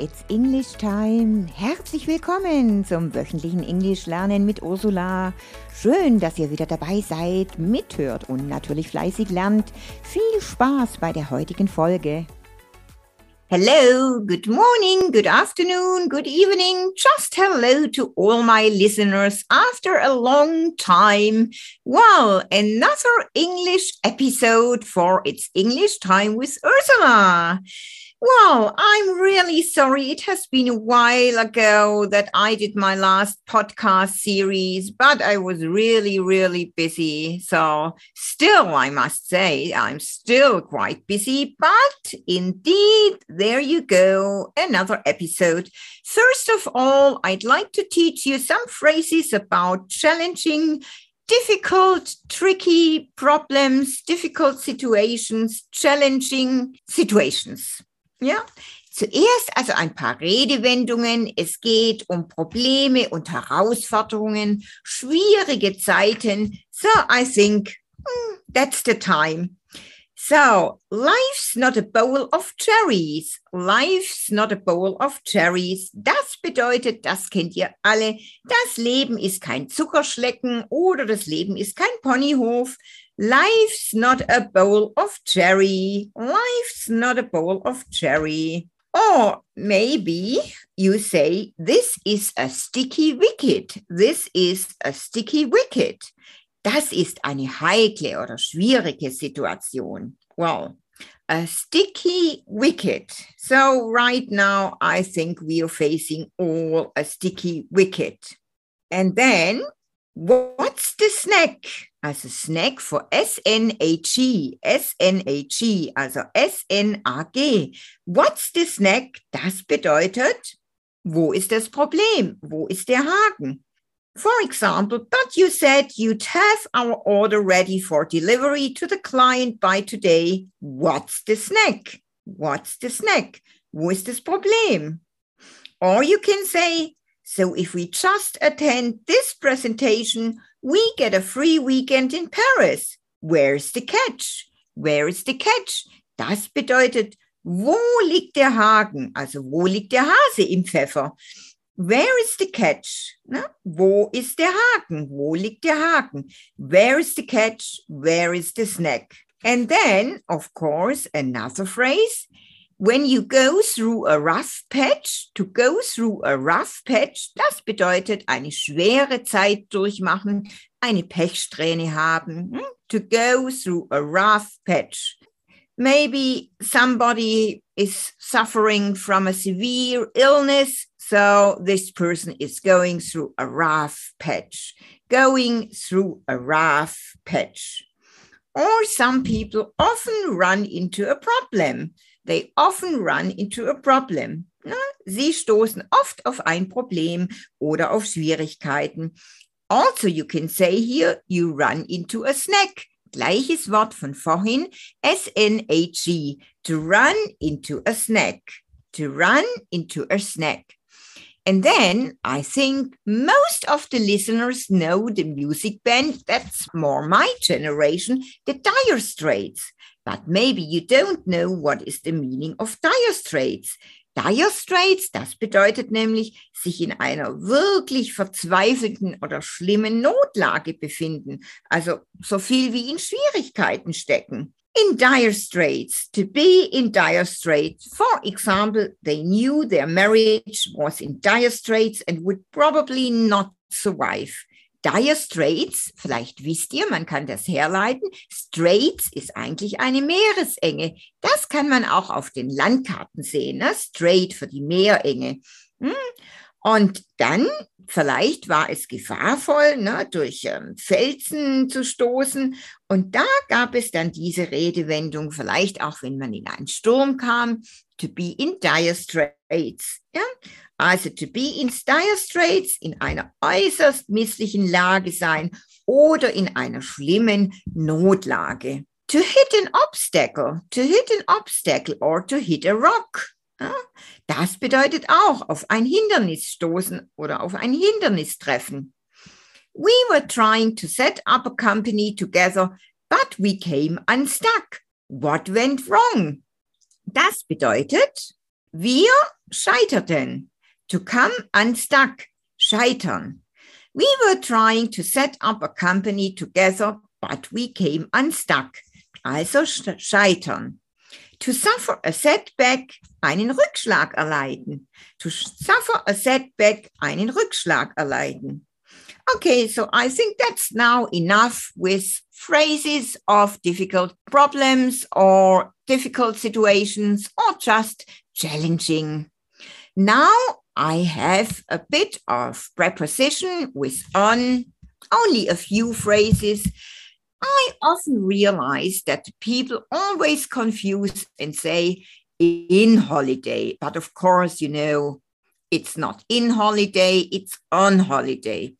it's English Time. Herzlich willkommen zum wöchentlichen Englisch lernen mit Ursula. Schön, dass ihr wieder dabei seid, mithört und natürlich fleißig lernt. Viel Spaß bei der heutigen Folge. Hello, good morning, good afternoon, good evening. Just hello to all my listeners after a long time. Well, another English episode for It's English Time with Ursula. Well, I'm really sorry. It has been a while ago that I did my last podcast series, but I was really, really busy. So, still, I must say, I'm still quite busy. But indeed, there you go, another episode. First of all, I'd like to teach you some phrases about challenging difficult, tricky problems, difficult situations, challenging situations. Ja, zuerst also ein paar Redewendungen. Es geht um Probleme und Herausforderungen, schwierige Zeiten. So I think hmm, that's the time. So, life's not a bowl of cherries. Life's not a bowl of cherries. Das bedeutet, das kennt ihr alle, das Leben ist kein Zuckerschlecken oder das Leben ist kein Ponyhof. Life's not a bowl of cherry. Life's not a bowl of cherry. Or maybe you say, This is a sticky wicket. This is a sticky wicket. Das ist eine heikle oder schwierige Situation. Well, a sticky wicket. So right now, I think we are facing all a sticky wicket. And then What's the snack? Also Snack for S-N-A-G, S-N-A-G, also S-N-A-G. What's the snack? Das bedeutet, wo ist das Problem? Wo ist der Haken? For example, but you said you'd have our order ready for delivery to the client by today. What's the snack? What's the snack? Wo ist das Problem? Or you can say, so if we just attend this presentation, we get a free weekend in Paris. Where's the catch? Where is the catch? Das bedeutet, wo liegt der Haken? Also wo liegt der Hase im Pfeffer? Where is the catch? Na, wo ist der Haken? Wo liegt der Haken? Where is the catch? Where is the snack? And then, of course, another phrase when you go through a rough patch, to go through a rough patch, das bedeutet eine schwere Zeit durchmachen, eine Pechsträhne haben. Hm? To go through a rough patch. Maybe somebody is suffering from a severe illness, so this person is going through a rough patch. Going through a rough patch. Or some people often run into a problem. They often run into a problem. Sie stoßen oft auf ein Problem oder auf Schwierigkeiten. Also, you can say here, you run into a snack. Gleiches Wort von vorhin, S-N-A-G, to run into a snack. To run into a snack. And then I think most of the listeners know the music band that's more my generation, the Dire Straits. But maybe you don't know what is the meaning of dire straits. Dire Straits, das bedeutet nämlich, sich in einer wirklich verzweifelten oder schlimmen Notlage befinden, also so viel wie in Schwierigkeiten stecken. In dire straits, to be in dire straits. For example, they knew their marriage was in dire straits and would probably not survive. Dire Straits, vielleicht wisst ihr, man kann das herleiten. Straits ist eigentlich eine Meeresenge. Das kann man auch auf den Landkarten sehen. Ne? Strait für die Meerenge. Hm? Und dann, vielleicht war es gefahrvoll, ne, durch ähm, Felsen zu stoßen. Und da gab es dann diese Redewendung, vielleicht auch wenn man in einen Sturm kam, to be in dire straits. Ja? Also to be in dire straits, in einer äußerst misslichen Lage sein oder in einer schlimmen Notlage. To hit an obstacle, to hit an obstacle or to hit a rock. Das bedeutet auch auf ein Hindernis stoßen oder auf ein Hindernis treffen. We were trying to set up a company together, but we came unstuck. What went wrong? Das bedeutet, Wir scheiterten. To come unstuck. Scheitern. We were trying to set up a company together, but we came unstuck. Also scheitern. To suffer a setback, einen Rückschlag erleiden. To suffer a setback, einen Rückschlag erleiden. Okay, so I think that's now enough with phrases of difficult problems or difficult situations or just challenging. Now I have a bit of preposition with on, only a few phrases. I often realize that people always confuse and say in holiday, but of course, you know, it's not in holiday, it's on holiday.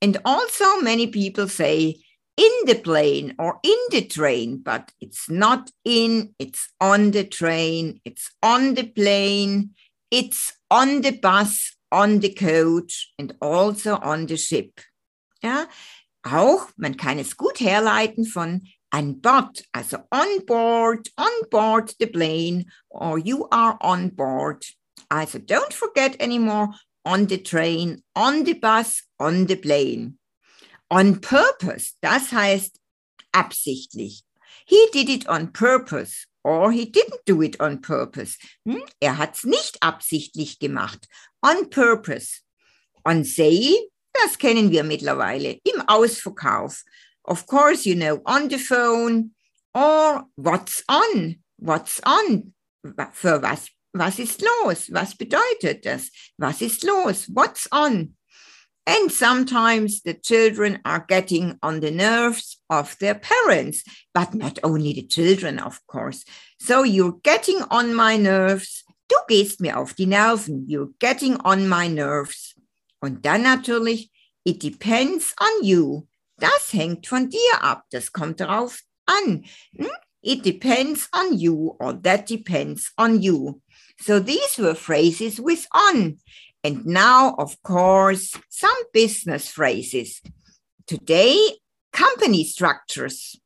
And also, many people say in the plane or in the train, but it's not in, it's on the train, it's on the plane, it's on the bus, on the coach, and also on the ship. Ja, auch, man kann es gut herleiten von an Bord, also on board, on board the plane, or you are on board. Also don't forget anymore on the train, on the bus, on the plane. On purpose, das heißt absichtlich. He did it on purpose or he didn't do it on purpose. Hm? Er hat es nicht absichtlich gemacht. On purpose. On say, das kennen wir mittlerweile im Ausverkauf. Of course, you know, on the phone or what's on. What's on? Für was was ist los? Was bedeutet das? Was ist los? What's on? And sometimes the children are getting on the nerves of their parents, but not only the children, of course. So you're getting on my nerves. Du gehst mir auf die Nerven. You're getting on my nerves. Und dann natürlich, it depends on you. Das hängt von dir ab. Das kommt darauf an. Hm? It depends on you or that depends on you. So these were phrases with on. And now, of course, some business phrases. Today, company structures.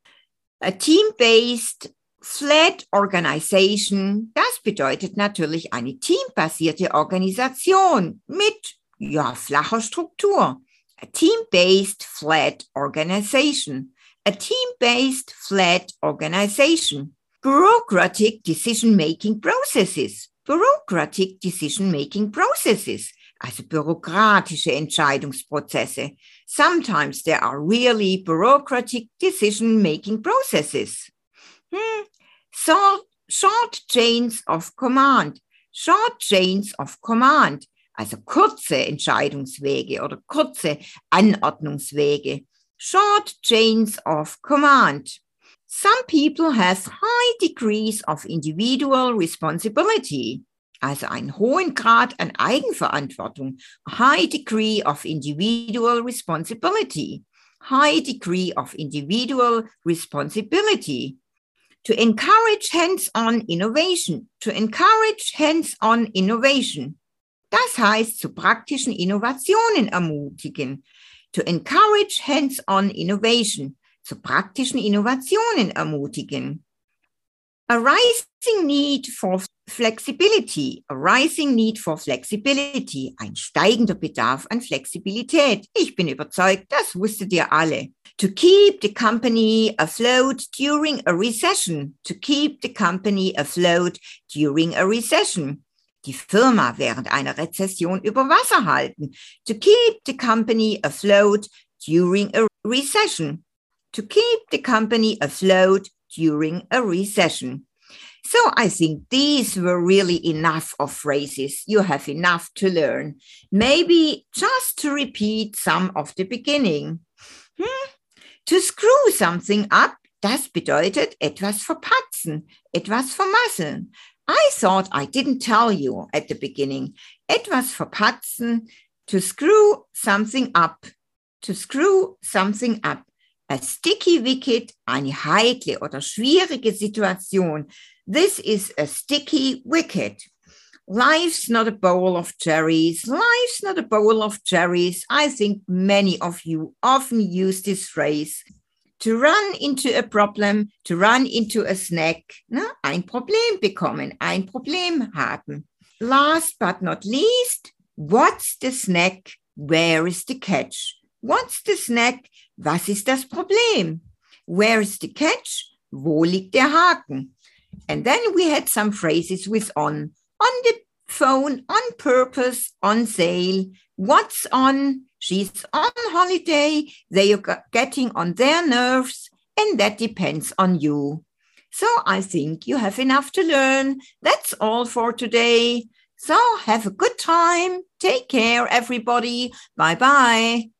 A team-based flat organization, das bedeutet natürlich eine teambasierte Organisation mit ja, flacher Struktur. A team-based flat organization. A team-based flat organization. Bureaucratic decision-making processes bureaucratic decision-making processes, also bürokratische Entscheidungsprozesse. Sometimes there are really bureaucratic decision-making processes. Hmm. So, short chains of command, short chains of command, also kurze Entscheidungswege oder kurze Anordnungswege, short chains of command. Some people have high degrees of individual responsibility, also einen hohen Grad an Eigenverantwortung, high degree of individual responsibility, high degree of individual responsibility. To encourage hands-on innovation, to encourage hands-on innovation. Das heißt, zu praktischen Innovationen ermutigen. To encourage hands-on innovation. Zu praktischen Innovationen ermutigen. A rising need for flexibility, a rising need for flexibility, ein steigender Bedarf an Flexibilität. Ich bin überzeugt, das wusstet ihr alle. To keep the company afloat during a recession, to keep the company afloat during a recession. Die Firma während einer Rezession über Wasser halten. To keep the company afloat during a recession to keep the company afloat during a recession. So I think these were really enough of phrases. You have enough to learn. Maybe just to repeat some of the beginning. Hmm? To screw something up, das bedeutet etwas verpatzen, etwas vermasseln. I thought I didn't tell you at the beginning. Etwas verpatzen, to screw something up, to screw something up. A sticky wicket, eine heikle oder schwierige Situation. This is a sticky wicket. Life's not a bowl of cherries. Life's not a bowl of cherries. I think many of you often use this phrase. To run into a problem, to run into a snack. Ne? Ein Problem bekommen, ein Problem haben. last but not least, what's the snack? Where is the catch? What's the snack? Was ist das Problem? Where is the catch? Wo liegt der Haken? And then we had some phrases with on. On the phone, on purpose, on sale. What's on? She's on holiday. They are getting on their nerves, and that depends on you. So I think you have enough to learn. That's all for today. So have a good time. Take care, everybody. Bye bye.